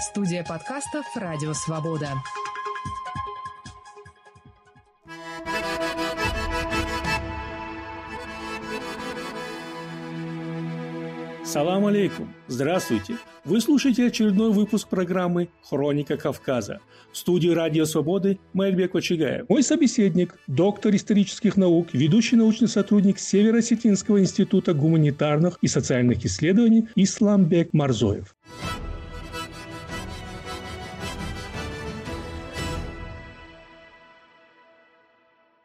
Студия подкастов «Радио Свобода». Салам алейкум! Здравствуйте! Вы слушаете очередной выпуск программы «Хроника Кавказа». В студии «Радио Свободы» Мэльбек Очагаев. Мой собеседник – доктор исторических наук, ведущий научный сотрудник Северо-Осетинского института гуманитарных и социальных исследований Исламбек Марзоев.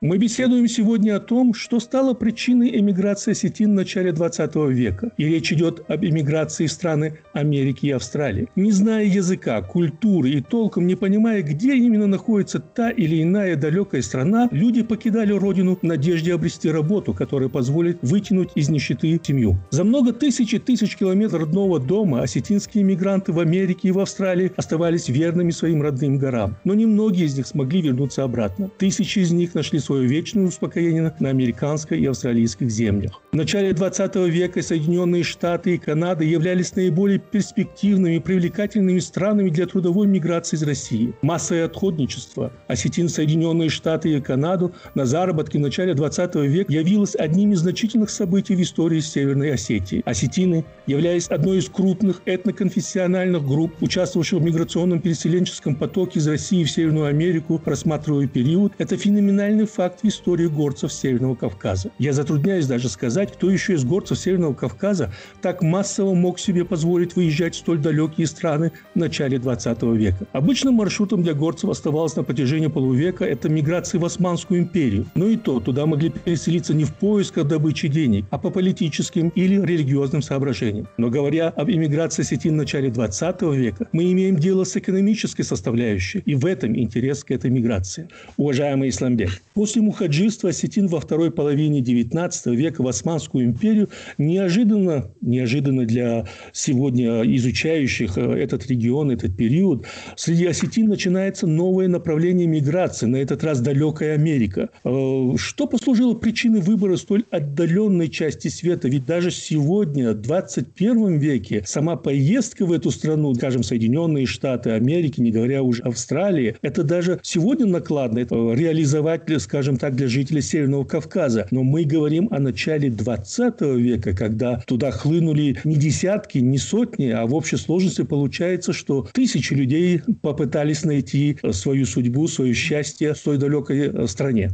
Мы беседуем сегодня о том, что стало причиной эмиграции осетин в начале 20 века. И речь идет об эмиграции в страны Америки и Австралии. Не зная языка, культуры и толком не понимая, где именно находится та или иная далекая страна, люди покидали родину в надежде обрести работу, которая позволит вытянуть из нищеты семью. За много тысяч и тысяч километров родного дома осетинские иммигранты в Америке и в Австралии оставались верными своим родным горам. Но немногие из них смогли вернуться обратно. Тысячи из них нашли свое вечное успокоение на американской и австралийских землях. В начале 20 века Соединенные Штаты и Канада являлись наиболее перспективными и привлекательными странами для трудовой миграции из России. Массовое отходничество осетин Соединенные Штаты и Канаду на заработки в начале 20 века явилось одним из значительных событий в истории Северной Осетии. Осетины, являясь одной из крупных этноконфессиональных групп, участвовавших в миграционном переселенческом потоке из России в Северную Америку, рассматривая период, это феноменальный факт факт в истории горцев Северного Кавказа. Я затрудняюсь даже сказать, кто еще из горцев Северного Кавказа так массово мог себе позволить выезжать в столь далекие страны в начале 20 века. Обычным маршрутом для горцев оставалось на протяжении полувека это миграция в Османскую империю. Но и то туда могли переселиться не в поисках добычи денег, а по политическим или религиозным соображениям. Но говоря об иммиграции осетин в начале 20 века, мы имеем дело с экономической составляющей, и в этом интерес к этой миграции. Уважаемый Исламбек, после После мухаджирства осетин во второй половине XIX века в Османскую империю неожиданно, неожиданно для сегодня изучающих э, этот регион, этот период, среди осетин начинается новое направление миграции, на этот раз далекая Америка. Э, что послужило причиной выбора столь отдаленной части света? Ведь даже сегодня, в 21 веке, сама поездка в эту страну, скажем, Соединенные Штаты Америки, не говоря уже Австралии, это даже сегодня накладно. Это реализовать, скажем, скажем так, для жителей Северного Кавказа. Но мы говорим о начале 20 века, когда туда хлынули не десятки, не сотни, а в общей сложности получается, что тысячи людей попытались найти свою судьбу, свое счастье в той далекой э, стране.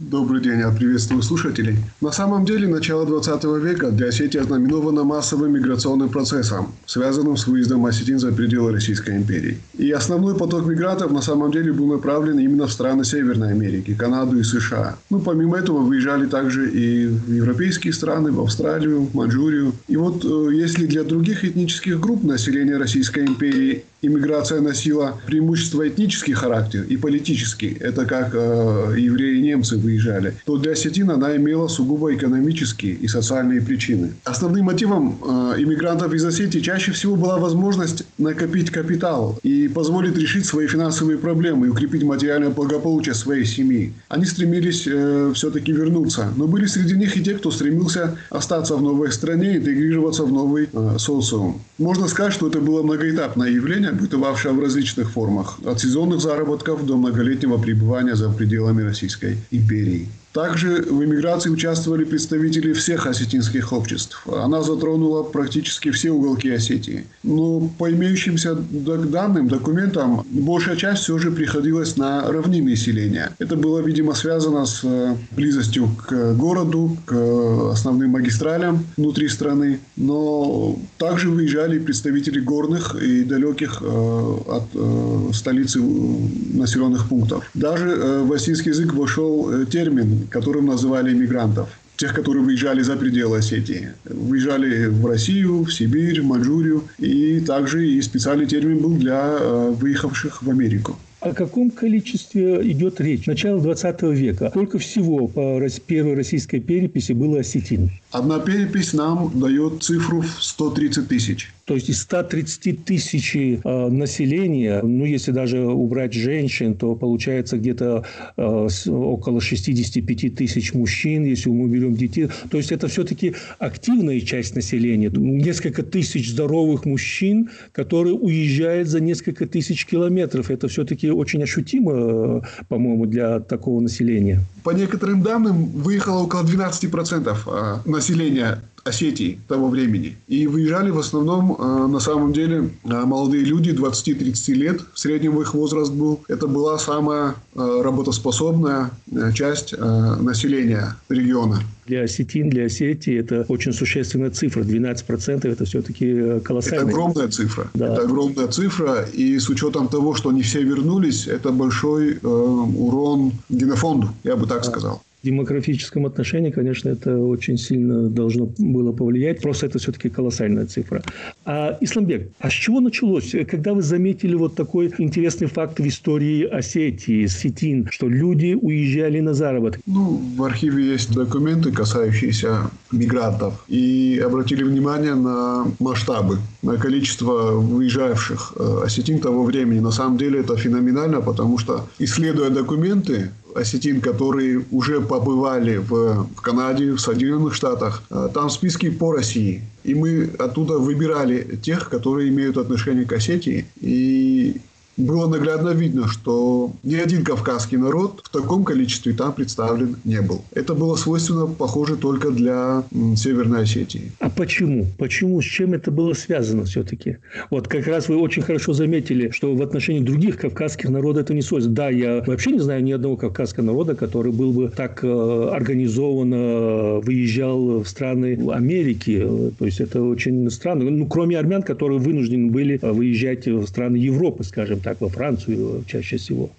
Добрый день, я приветствую слушателей. На самом деле, начало 20 века для Осетии ознаменовано массовым миграционным процессом, связанным с выездом осетин за пределы Российской империи. И основной поток мигрантов на самом деле был направлен именно в страны Северной Америки, Канаду и США. Ну, помимо этого, выезжали также и в европейские страны, в Австралию, в Маньчжурию. И вот э, если для других этнических групп населения Российской империи иммиграция носила преимущество этнический характер и политический, это как э, евреи и немцы выезжали, то для осетин она имела сугубо экономические и социальные причины. Основным мотивом э, иммигрантов из Осетии чаще всего была возможность накопить капитал и позволить решить свои финансовые проблемы и укрепить материальное благополучие своей семьи. Они стремились э, все-таки вернуться, но были среди них и те, кто стремился остаться в новой стране, интегрироваться в новый э, социум. Можно сказать, что это было многоэтапное явление, бытовавшее в различных формах, от сезонных заработков до многолетнего пребывания за пределами Российской империи. Также в эмиграции участвовали представители всех осетинских обществ. Она затронула практически все уголки Осетии. Но по имеющимся данным, документам, большая часть все же приходилась на равнинные селения. Это было, видимо, связано с э, близостью к городу, к основным магистралям внутри страны. Но также выезжали представители горных и далеких э, от э, столицы населенных пунктов. Даже в осетинский язык вошел термин которым называли иммигрантов тех, которые выезжали за пределы Осетии. Выезжали в Россию, в Сибирь, в Маньчжурию. И также и специальный термин был для э, выехавших в Америку. О каком количестве идет речь? Начало 20 века. Сколько всего по первой российской переписи было осетин? Одна перепись нам дает цифру в 130 тысяч. То есть из 130 тысяч э, населения, ну, если даже убрать женщин, то получается где-то э, около 65 тысяч мужчин, если мы берем детей. То есть это все-таки активная часть населения. Несколько тысяч здоровых мужчин, которые уезжают за несколько тысяч километров. Это все-таки очень ощутимо, э, по-моему, для такого населения. По некоторым данным, выехало около 12% э, населения Осетии того времени. И выезжали в основном, э, на самом деле, э, молодые люди, 20-30 лет. В среднем их возраст был. Это была самая э, работоспособная часть населения региона. Для осетин, для Осетии это очень существенная цифра. 12% это все-таки колоссально. Это огромная цифра. Да. Это огромная цифра. И с учетом того, что они все вернулись, это большой э, урон генофонду, я бы так сказал демографическом отношении, конечно, это очень сильно должно было повлиять. Просто это все-таки колоссальная цифра. А Исламбек, а с чего началось? Когда вы заметили вот такой интересный факт в истории Осетии, Сетин, что люди уезжали на заработок? Ну, в архиве есть документы, касающиеся мигрантов. И обратили внимание на масштабы, на количество выезжавших э, осетин того времени. На самом деле это феноменально, потому что, исследуя документы, осетин, которые уже побывали в, в Канаде, в Соединенных Штатах. А, там списки по России. И мы оттуда выбирали тех, которые имеют отношение к Осетии. И было наглядно видно, что ни один кавказский народ в таком количестве там представлен не был. Это было свойственно, похоже, только для Северной Осетии. А почему? Почему? С чем это было связано все-таки? Вот как раз вы очень хорошо заметили, что в отношении других кавказских народов это не свойственно. Да, я вообще не знаю ни одного кавказского народа, который был бы так э, организованно выезжал в страны Америки. То есть это очень странно. Ну, кроме армян, которые вынуждены были выезжать в страны Европы, скажем так так во Францию чаще всего.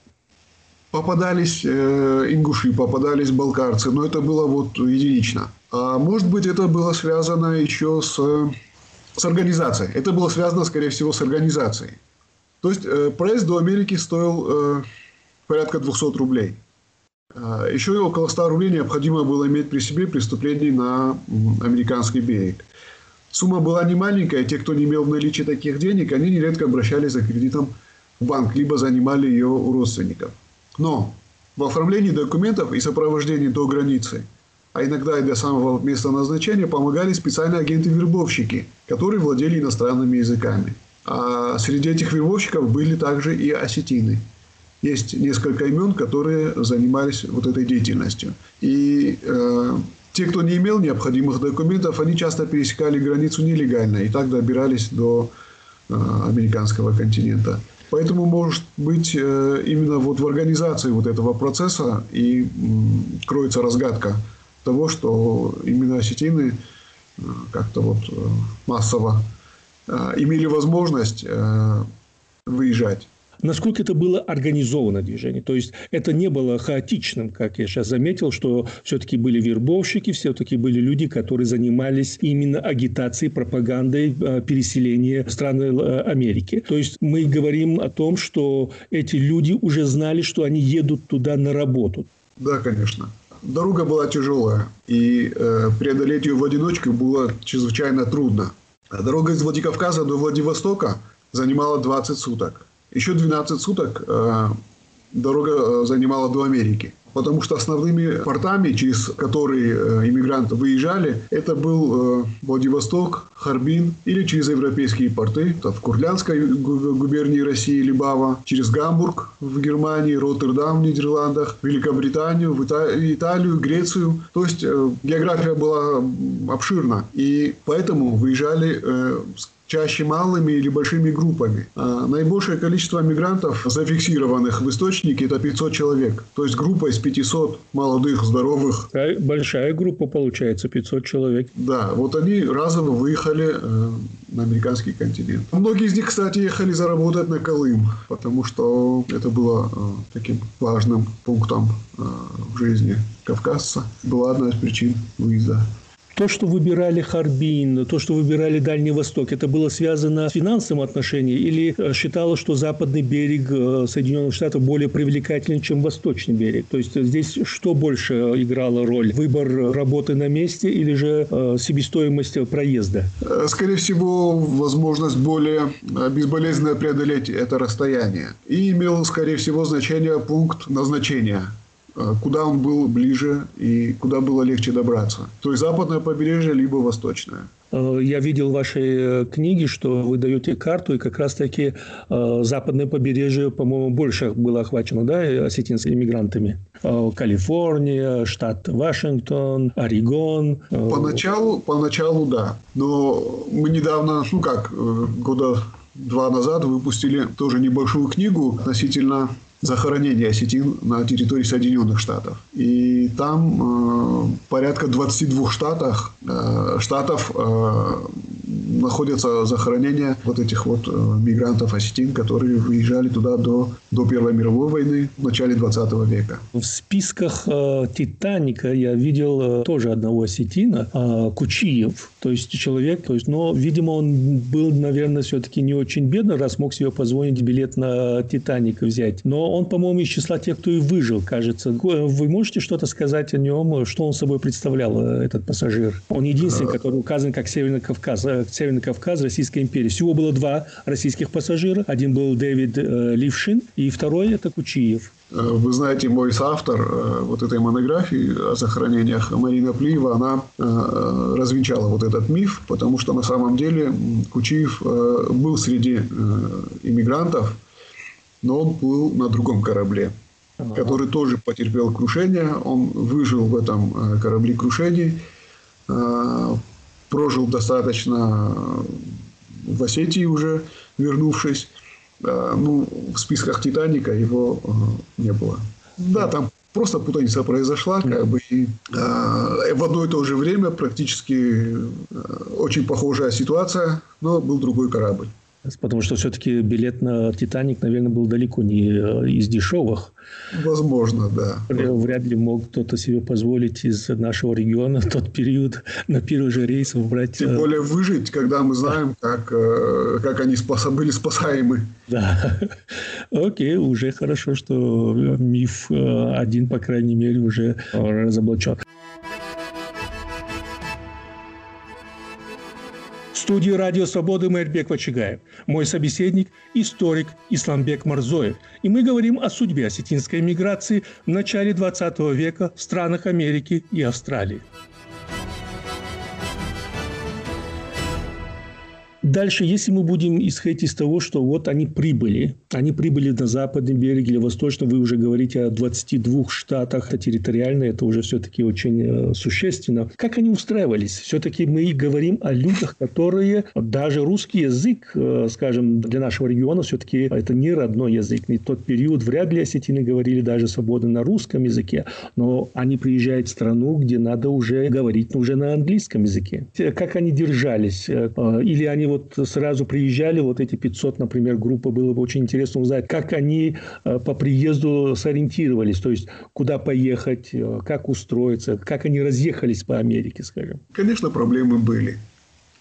Попадались э, ингуши, попадались балкарцы, но это было вот единично. А может быть, это было связано еще с, с организацией. Это было связано, скорее всего, с организацией. То есть, э, проезд до Америки стоил э, порядка 200 рублей. Э, еще около 100 рублей необходимо было иметь при себе преступлений на американский берег. Сумма была не маленькая, те, кто не имел в наличии таких денег, они нередко обращались за кредитом банк, либо занимали ее у родственников. Но в оформлении документов и сопровождении до границы, а иногда и до самого места назначения, помогали специальные агенты-вербовщики, которые владели иностранными языками. А среди этих вербовщиков были также и осетины. Есть несколько имен, которые занимались вот этой деятельностью. И э, те, кто не имел необходимых документов, они часто пересекали границу нелегально и так добирались до э, американского континента. Поэтому, может быть, э, именно вот в организации вот этого процесса и кроется разгадка того, что именно осетины э, как-то вот э, массово имели возможность выезжать насколько это было организованное движение. То есть это не было хаотичным, как я сейчас заметил, что все-таки были вербовщики, все-таки были люди, которые занимались именно агитацией, пропагандой э, переселения страны э, Америки. То есть мы говорим о том, что эти люди уже знали, что они едут туда на работу. Да, конечно. Дорога была тяжелая, и э, преодолеть ее в одиночку было чрезвычайно трудно. Дорога из Владикавказа до Владивостока занимала 20 суток. Еще 12 суток э, дорога э, занимала до Америки. Потому что основными портами, через которые э, иммигранты выезжали, это был Владивосток, Харбин или через европейские порты, в Курлянской губернии России, Либава, через Гамбург в Германии, Роттердам в Нидерландах, Великобританию, в Италию, Грецию. То есть география была обширна. И поэтому выезжали чаще малыми или большими группами. А наибольшее количество мигрантов, зафиксированных в источнике, это 500 человек. То есть группа из 500 молодых, здоровых. Большая группа получается, 500 человек. Да, вот они разово выехали э, на американский континент. Многие из них, кстати, ехали заработать на Колым, потому что это было э, таким важным пунктом э, в жизни кавказца. Была одна из причин выезда. То, что выбирали Харбин, то, что выбирали Дальний Восток, это было связано с финансовым отношением или э, считалось, что западный берег э, Соединенных Штатов более привлекательный, чем восточный берег? То есть здесь что больше играло роль? Выбор работы на месте или же э, себестоимость проезда? Скорее всего, возможность более безболезненно преодолеть это расстояние. И имел, скорее всего, значение пункт назначения Э, куда он был ближе и куда было легче добраться. То есть западное побережье, либо восточное. Э, я видел в вашей э, книге, что вы даете карту, и как раз-таки западное побережье, по-моему, больше было охвачено, да, осетинскими иммигрантами. Калифорния, штат Вашингтон, Орегон. Поначалу, поначалу, да. Но мы недавно, ну как, года два назад выпустили тоже небольшую книгу относительно захоронения осетин на территории Соединенных Штатов. И там э, порядка 22 штатах, э, штатов э, находятся захоронения вот этих вот э, мигрантов осетин, которые выезжали туда до, до Первой мировой войны в начале 20 века. В списках э, «Титаника» я видел э, тоже одного осетина, э, Кучиев, то есть человек, то есть, но, видимо, он был, наверное, все-таки не очень бедный, раз мог себе позвонить билет на «Титаник» взять. Но он, по-моему, из числа тех, кто и выжил, кажется. Вы можете что-то сказать о нем, что он собой представлял, э, этот пассажир? Он единственный, который указан как Северный Кавказ, э, Северный Кавказ Российской империи. Всего было два российских пассажира. Один был Дэвид э, Лившин, и второй – это Кучиев. Вы знаете, мой соавтор вот этой монографии о захоронениях Марина Плиева, она развенчала вот этот миф, потому что на самом деле Кучиев был среди иммигрантов, но он был на другом корабле, ага. который тоже потерпел крушение. Он выжил в этом э, корабле крушений, э, прожил достаточно в Осетии уже, вернувшись. Э, ну, в списках «Титаника» его не было. Да, там просто путаница произошла, как бы и э, в одно и то же время практически э, очень похожая ситуация, но был другой корабль. Потому что все-таки билет на «Титаник», наверное, был далеко не э, из дешевых. Возможно, да. Вряд ли мог кто-то себе позволить из нашего региона в тот период на первый же рейс брать... Тем э, более выжить, когда мы знаем, как, э, как они спас... были спасаемы. Да. Окей, уже хорошо, что миф один, по крайней мере, уже разоблачен. Студии «Радио Свободы» Мэрбек Вачигаев. Мой собеседник – историк Исламбек Марзоев. И мы говорим о судьбе осетинской миграции в начале 20 века в странах Америки и Австралии. Дальше, если мы будем исходить из того, что вот они прибыли, они прибыли на западный берег или восточный, вы уже говорите о 22 штатах, а территориально это уже все-таки очень э, существенно. Как они устраивались? Все-таки мы говорим о людях, которые даже русский язык, э, скажем, для нашего региона все-таки это не родной язык. Не тот период вряд ли осетины говорили даже свободно на русском языке, но они приезжают в страну, где надо уже говорить уже на английском языке. Как они держались? Э, или они вот вот сразу приезжали, вот эти 500, например, группы, было бы очень интересно узнать, как они э, по приезду сориентировались, то есть куда поехать, э, как устроиться, как они разъехались по Америке, скажем. Конечно, проблемы были.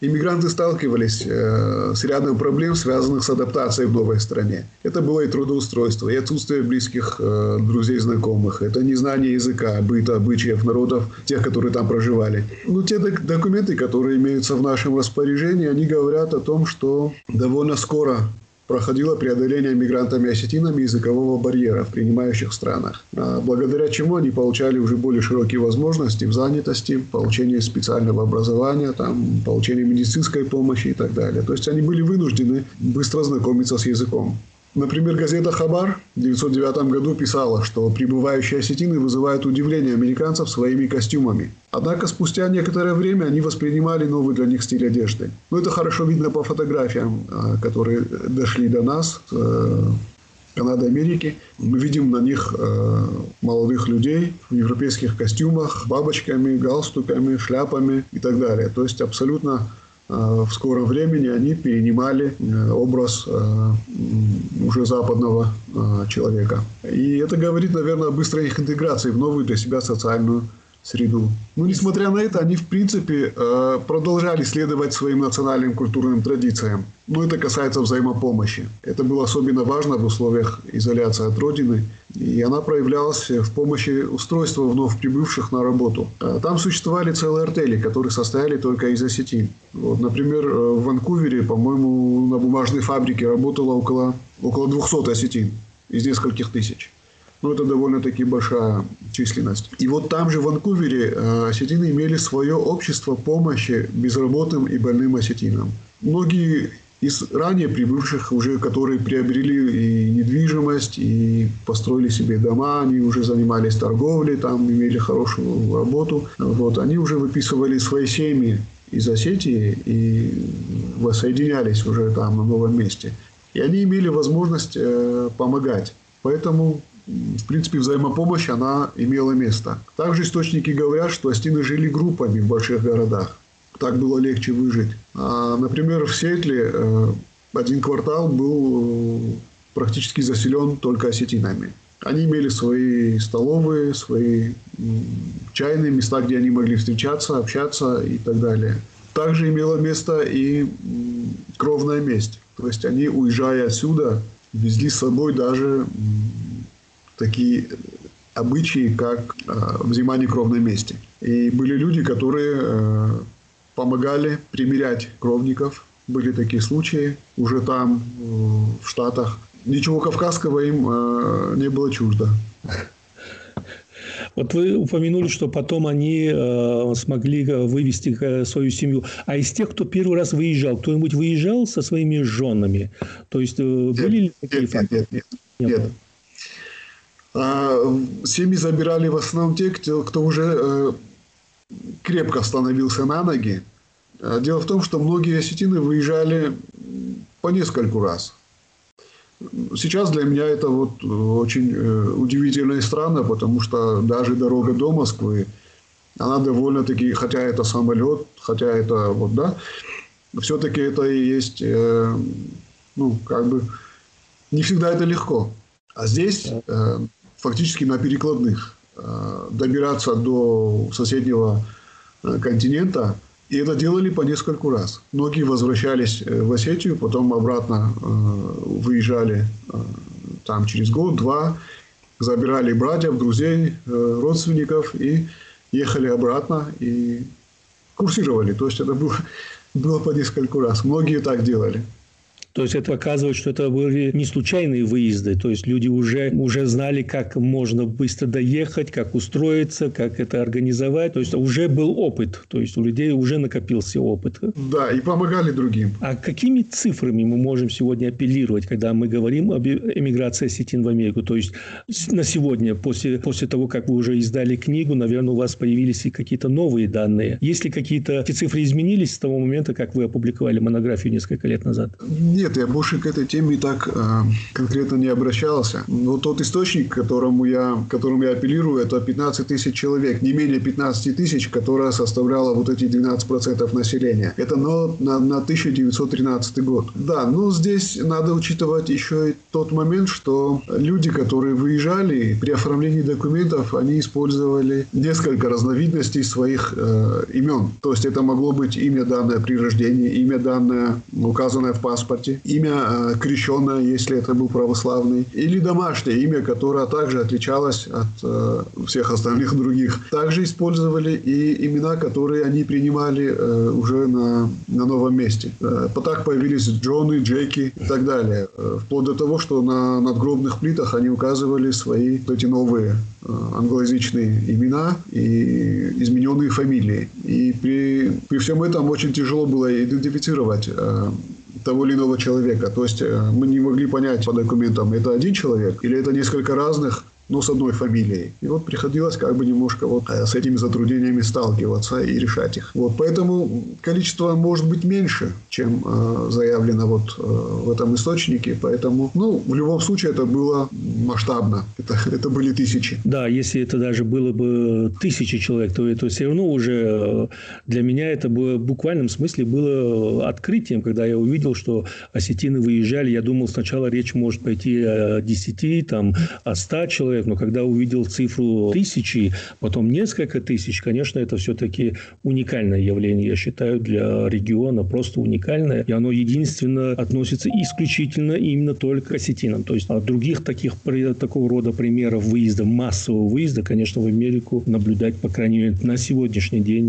Иммигранты сталкивались э, с рядом проблем, связанных с адаптацией в новой стране. Это было и трудоустройство, и отсутствие близких э, друзей, знакомых. Это незнание языка, быта, обычаев народов, тех, которые там проживали. Но те документы, которые имеются в нашем распоряжении, они говорят о том, что довольно скоро проходило преодоление мигрантами-осетинами языкового барьера в принимающих странах, а благодаря чему они получали уже более широкие возможности в занятости, получении специального образования, там, получении медицинской помощи и так далее. То есть они были вынуждены быстро знакомиться с языком. Например, газета «Хабар» в 1909 году писала, что прибывающие осетины вызывают удивление американцев своими костюмами. Однако спустя некоторое время они воспринимали новый для них стиль одежды. Но это хорошо видно по фотографиям, а, которые дошли до нас э, Канады, Америки. Мы видим на них э, молодых людей в европейских костюмах, бабочками, галстуками, шляпами и так далее. То есть абсолютно в скором времени они перенимали э, образ э, уже западного человека. И это говорит, наверное, о быстрой их интеграции в новую для себя социальную среду. Но, несмотря на это, они, в принципе, э, продолжали следовать своим национальным культурным традициям. Но это касается взаимопомощи. Это было особенно важно в условиях изоляции от родины. И она проявлялась в помощи устройства вновь прибывших на работу. А там существовали целые артели, которые состояли только из осетин. Вот, например, э, в Ванкувере, по-моему, на бумажной фабрике работало около, около 200 осетин из нескольких тысяч. Ну, это довольно-таки большая численность. И вот там же, в Ванкувере, э, осетины имели свое общество помощи безработным и больным осетинам. Многие из ранее прибывших уже, которые приобрели и недвижимость, и построили себе дома, они уже занимались торговлей, там имели хорошую работу. Вот, они уже выписывали свои семьи из Осетии и воссоединялись уже там на новом месте. И они имели возможность э, помогать. Поэтому в принципе, взаимопомощь, она имела место. Также источники говорят, что астины жили группами в больших городах. Так было легче выжить. А, например, в Сетле э, один квартал был э, практически заселен только осетинами. Они имели свои столовые, свои чайные места, где они могли встречаться, общаться и так далее. Также имело место и кровная месть. То есть они, уезжая отсюда, везли с собой даже такие обычаи, как э, взимание кровной мести. И были люди, которые э, помогали примирять кровников. Были такие случаи уже там, э, в Штатах. Ничего кавказского им не было чуждо. Вот вы упомянули, что потом они э, смогли вывести свою семью. А из тех, кто первый раз выезжал, кто-нибудь выезжал со своими женами? То есть, э, были ли такие нет, факты? Нет, нет, нет. нет. А, семьи забирали в основном те, кто, уже э, крепко становился на ноги. А, дело в том, что многие осетины выезжали по нескольку раз. Сейчас для меня это вот очень э, удивительно и странно, потому что даже дорога до Москвы, она довольно-таки, хотя это самолет, хотя это вот, да, все-таки это и есть, э, ну, как бы, не всегда это легко. А здесь фактически на перекладных э, добираться до соседнего э, континента. И это делали по нескольку раз. Многие возвращались э, в Осетию, потом обратно выезжали там через год-два, забирали братьев, друзей, родственников и ехали обратно и курсировали. То есть это было, было по нескольку раз. Многие так делали. То есть это показывает, что это были не случайные выезды. То есть люди уже, уже знали, как можно быстро доехать, как устроиться, как это организовать. То есть уже был опыт. То есть у людей уже накопился опыт. Да, и помогали другим. А какими цифрами мы можем сегодня апеллировать, когда мы говорим об эмиграции осетин в Америку? То есть на сегодня, после, после того, как вы уже издали книгу, наверное, у вас появились и какие-то новые данные. Есть ли какие-то эти цифры изменились с того момента, как вы опубликовали монографию несколько лет назад? Нет, я больше к этой теме так э, конкретно не обращался. Но тот источник, к которому я, к которому я апеллирую, это 15 тысяч человек, не менее 15 тысяч, которая составляла вот эти 12% населения. Это на, на, на 1913 год. Да, но здесь надо учитывать еще и тот момент, что люди, которые выезжали, при оформлении документов, они использовали несколько разновидностей своих э, имен. То есть это могло быть имя данное при рождении, имя данное указанное в паспорте, смерти, имя э, крещенное, если это был православный, или домашнее имя, которое также отличалось от э, всех остальных других. Также использовали и имена, которые они принимали э, уже на, на новом месте. Так появились Джоны, Джеки и так далее. Вплоть до того, что на надгробных плитах они указывали свои эти новые англоязычные имена и измененные фамилии. И при, при всем этом очень тяжело было идентифицировать того или иного человека. То есть э, мы не могли понять по документам, это один человек или это несколько разных но с одной фамилией. И вот приходилось как бы немножко вот э, с этими затруднениями сталкиваться и решать их. Вот, поэтому количество может быть меньше, чем э, заявлено вот э, в этом источнике. Поэтому, ну, в любом случае это было масштабно. Это, это были тысячи. Да, если это даже было бы тысячи человек, то это все равно уже э, для меня это было в буквальном смысле было открытием, когда я увидел, что осетины выезжали. Я думал, сначала речь может пойти о 10, там, о 100 человек, человек, но когда увидел цифру тысячи, потом несколько тысяч, конечно, это все-таки уникальное явление, я считаю, для региона, просто уникальное. И оно единственно относится исключительно именно только к осетинам. То есть, других таких, такого рода примеров выезда, массового выезда, конечно, в Америку наблюдать, по крайней мере, на сегодняшний день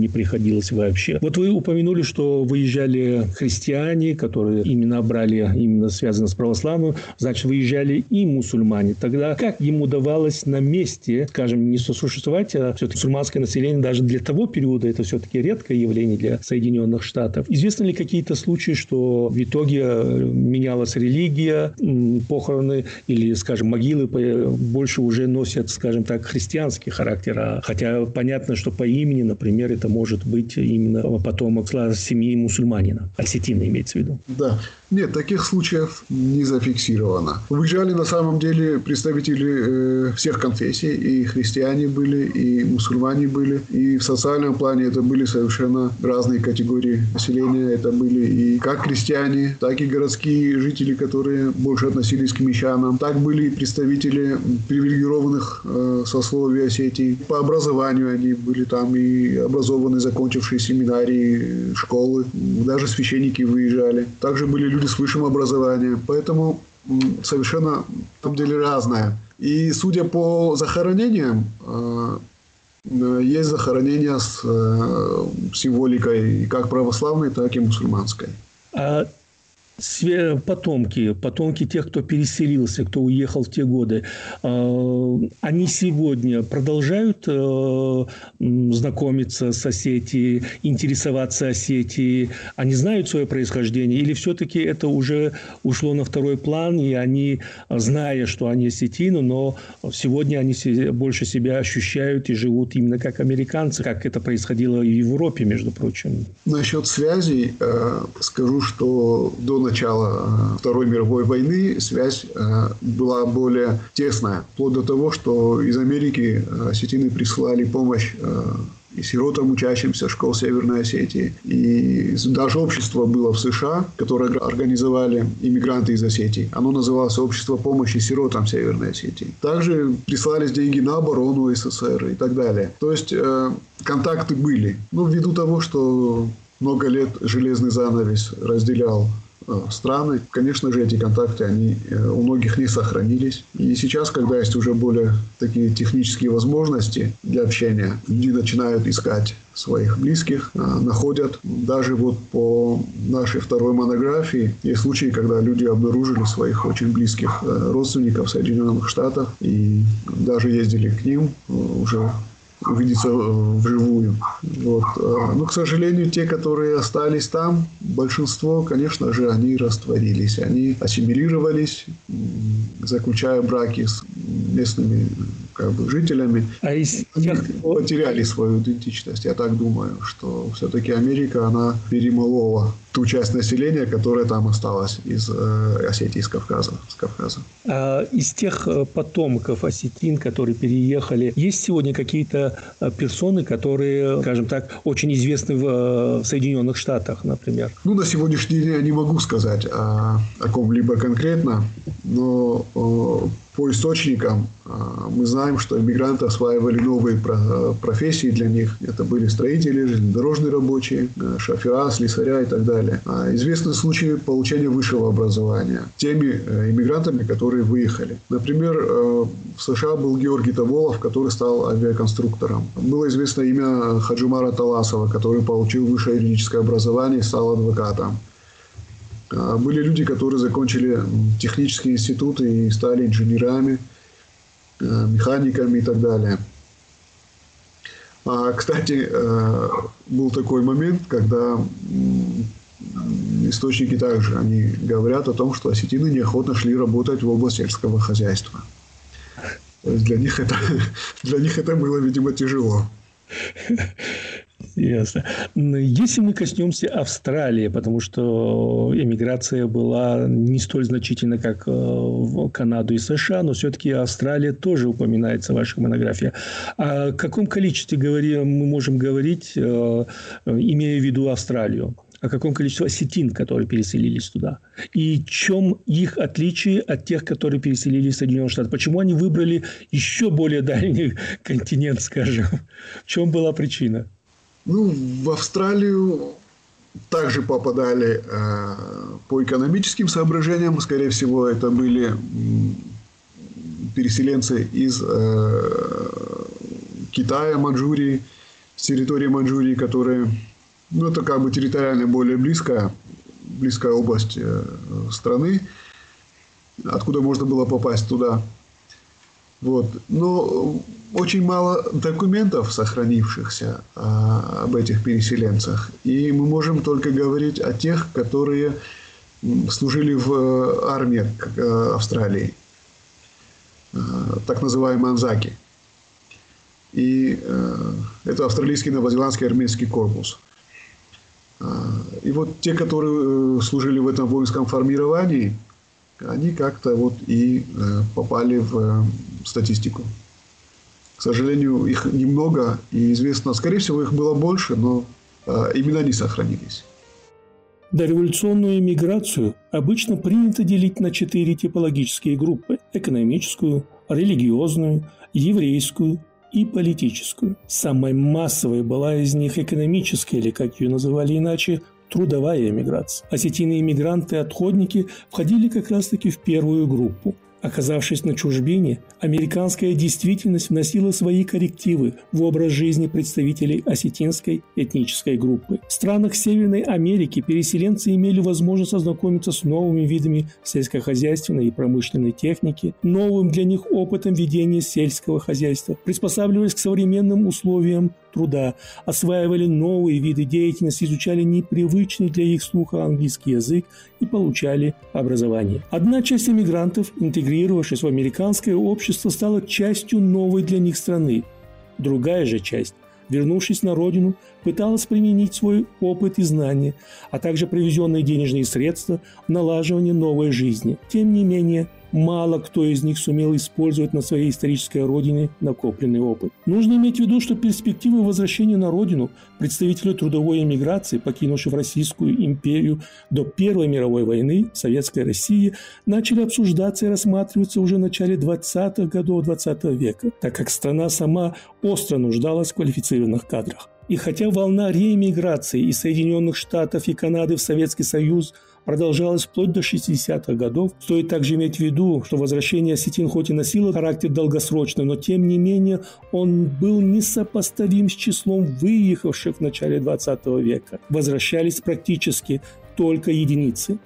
не приходилось вообще. Вот вы упомянули, что выезжали христиане, которые именно брали, именно связано с православным, значит, выезжали и мусульмане. Тогда как им удавалось на месте, скажем, не сосуществовать, а все-таки мусульманское население даже для того периода это все-таки редкое явление для Соединенных Штатов. Известны ли какие-то случаи, что в итоге э, менялась религия, похороны или, скажем, могилы больше уже носят, скажем так, христианский характер, а хотя понятно, что по имени, например, это может быть именно потомок семьи мусульманина, осетина имеется в виду. Да. Нет, таких случаев не зафиксировано. Выезжали на самом деле представители э, всех конфессий. И христиане были, и мусульмане были. И в социальном плане это были совершенно разные категории населения. Это были и как крестьяне, так и городские жители, которые больше относились к мещанам. Так были представители привилегированных э, сословий Осетии. По образованию они были там и образованные, закончившие семинарии, школы. Даже священники выезжали. Также были люди с высшим образованием. Поэтому совершенно, на самом деле, разное. И судя по захоронениям, э, э, есть захоронения с э, символикой как православной, так и мусульманской. Потомки, потомки тех, кто переселился, кто уехал в те годы, а, они сегодня продолжают э, знакомиться с Осетией, интересоваться Осетией? Они знают свое происхождение? Или все-таки это уже ушло на второй план, и они, зная, что они осетины, но сегодня они больше себя ощущают и живут именно как американцы, как это происходило и в Европе, между прочим? Насчет связей э, скажу, что до начала э, Второй мировой войны связь э, была более тесная. Вплоть до того, что из Америки э, осетины прислали помощь и сиротам, учащимся школ Северной Осетии. И даже общество было в США, которое организовали иммигранты из Осетии. Оно называлось «Общество помощи сиротам Северной Осетии». Также прислались деньги на оборону СССР и так далее. То есть, э, контакты были. Ну, ввиду того, что много лет железный занавес разделял страны. Конечно же, эти контакты, они э, у многих не сохранились. И сейчас, когда есть уже более такие технические возможности для общения, люди начинают искать своих близких, э, находят. Даже вот по нашей второй монографии есть случаи, когда люди обнаружили своих очень близких родственников в Соединенных Штатах и даже ездили к ним уже увидеться э, вживую. Вот. Э, но, к сожалению, те, которые остались там, большинство, конечно же, они растворились. Они ассимилировались, заключая браки с местными как бы, жителями. А из тех, кто... потеряли свою идентичность. Я так думаю, что все-таки Америка, она перемолола ту часть населения, которая там осталась из э, Осетии, из Кавказа. С Кавказа. А из тех э, потомков осетин, которые переехали, есть сегодня какие-то э, персоны, которые, скажем так, очень известны в э, Соединенных Штатах, например? Ну, на сегодняшний день я не могу сказать о, о ком-либо конкретно, но по источникам а, мы знаем, что иммигранты осваивали новые профессии для них. Это были строители, железнодорожные рабочие, а, шофера, слесаря и так далее. А известны случаи получения высшего образования теми э, иммигрантами, которые выехали. Например, э, в США был Георгий Таволов, который стал авиаконструктором. Было известно имя Хаджимара Таласова, который получил высшее юридическое образование и стал адвокатом. А, были люди, которые закончили технические институты и стали инженерами, а, механиками и так далее. А, кстати, был такой момент, когда источники также они говорят о том, что осетины неохотно шли работать в область сельского хозяйства. То есть для них это, для них это было, видимо, тяжело. Ясно. Если мы коснемся Австралии, потому что эмиграция была не столь значительна, как э, в Канаду и США, но все-таки Австралия тоже упоминается в вашей монографии. О каком количестве говори, мы можем говорить, э, имея в виду Австралию? О каком количестве осетин, которые переселились туда. И чем их отличие от тех, которые переселились в Соединенные Штаты? Почему они выбрали еще более дальний континент, скажем? В чем была причина? Ну, в Австралию также попадали э, по экономическим соображениям. Скорее всего, это были переселенцы из э, Китая, Манчжурии, с территории Манчжурии, которые, ну, это как бы территориально более близкая, близкая область э, страны, откуда можно было попасть туда. Вот. Но очень мало документов, сохранившихся а, об этих переселенцах. И мы можем только говорить о тех, которые служили в э, армии э, Австралии, так называемый Анзаки. И это австралийский новозеландский армейский корпус. И вот те, которые служили в этом воинском формировании, они как-то вот и попали в статистику. К сожалению, их немного, и известно, скорее всего, их было больше, но э, имена не сохранились. Дореволюционную миграцию обычно принято делить на четыре типологические группы – экономическую, религиозную, еврейскую и политическую. Самой массовой была из них экономическая, или, как ее называли иначе, трудовая эмиграция. Осетины иммигранты-отходники входили как раз-таки в первую группу. Оказавшись на чужбине, американская действительность вносила свои коррективы в образ жизни представителей осетинской этнической группы. В странах Северной Америки переселенцы имели возможность ознакомиться с новыми видами сельскохозяйственной и промышленной техники, новым для них опытом ведения сельского хозяйства, приспосабливаясь к современным условиям труда, осваивали новые виды деятельности, изучали непривычный для их слуха английский язык и получали образование. Одна часть иммигрантов, интегрировавшись в американское общество, стала частью новой для них страны. Другая же часть вернувшись на родину, пыталась применить свой опыт и знания, а также привезенные денежные средства в налаживание новой жизни. Тем не менее, мало кто из них сумел использовать на своей исторической родине накопленный опыт. Нужно иметь в виду, что перспективы возвращения на родину представителей трудовой эмиграции, покинувших Российскую империю до Первой мировой войны в Советской России, начали обсуждаться и рассматриваться уже в начале 20-х годов 20 века, так как страна сама остро нуждалась в квалифицированных кадрах. И хотя волна реэмиграции из Соединенных Штатов и Канады в Советский Союз – продолжалась вплоть до 60-х годов. Стоит также иметь в виду, что возвращение осетин хоть и носило характер долгосрочный, но тем не менее он был несопоставим с числом выехавших в начале 20 века. Возвращались практически только единицы.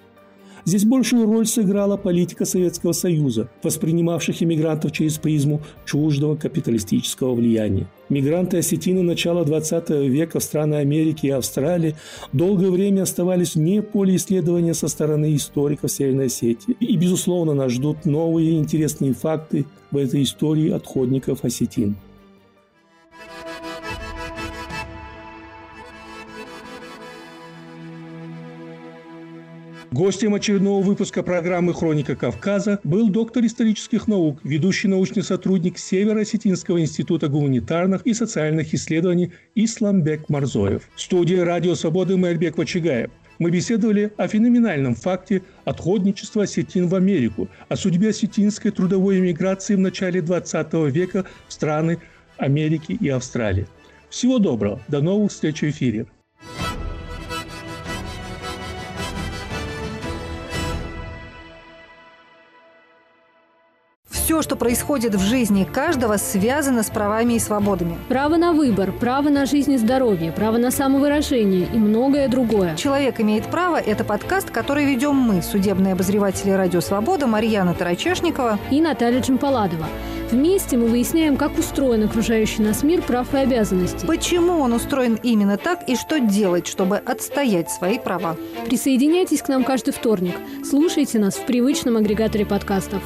Здесь большую роль сыграла политика Советского Союза, воспринимавших иммигрантов через призму чуждого капиталистического влияния. Мигранты-осетины начала XX века в страны Америки и Австралии долгое время оставались вне поля исследования со стороны историков Северной Осетии. И, безусловно, нас ждут новые интересные факты в этой истории отходников осетин. Гостем очередного выпуска программы «Хроника Кавказа» был доктор исторических наук, ведущий научный сотрудник Северо-Осетинского института гуманитарных и социальных исследований Исламбек Марзоев. В студии «Радио Свободы» Мэрбек Вачигаев. Мы беседовали о феноменальном факте отходничества осетин в Америку, о судьбе осетинской трудовой эмиграции в начале 20 века в страны Америки и Австралии. Всего доброго, до новых встреч в эфире. Все, что происходит в жизни каждого, связано с правами и свободами. Право на выбор, право на жизнь и здоровье, право на самовыражение и многое другое. «Человек имеет право» – это подкаст, который ведем мы, судебные обозреватели «Радио Свобода» Марьяна Тарачешникова и Наталья Джампаладова. Вместе мы выясняем, как устроен окружающий нас мир прав и обязанностей. Почему он устроен именно так и что делать, чтобы отстоять свои права. Присоединяйтесь к нам каждый вторник. Слушайте нас в привычном агрегаторе подкастов.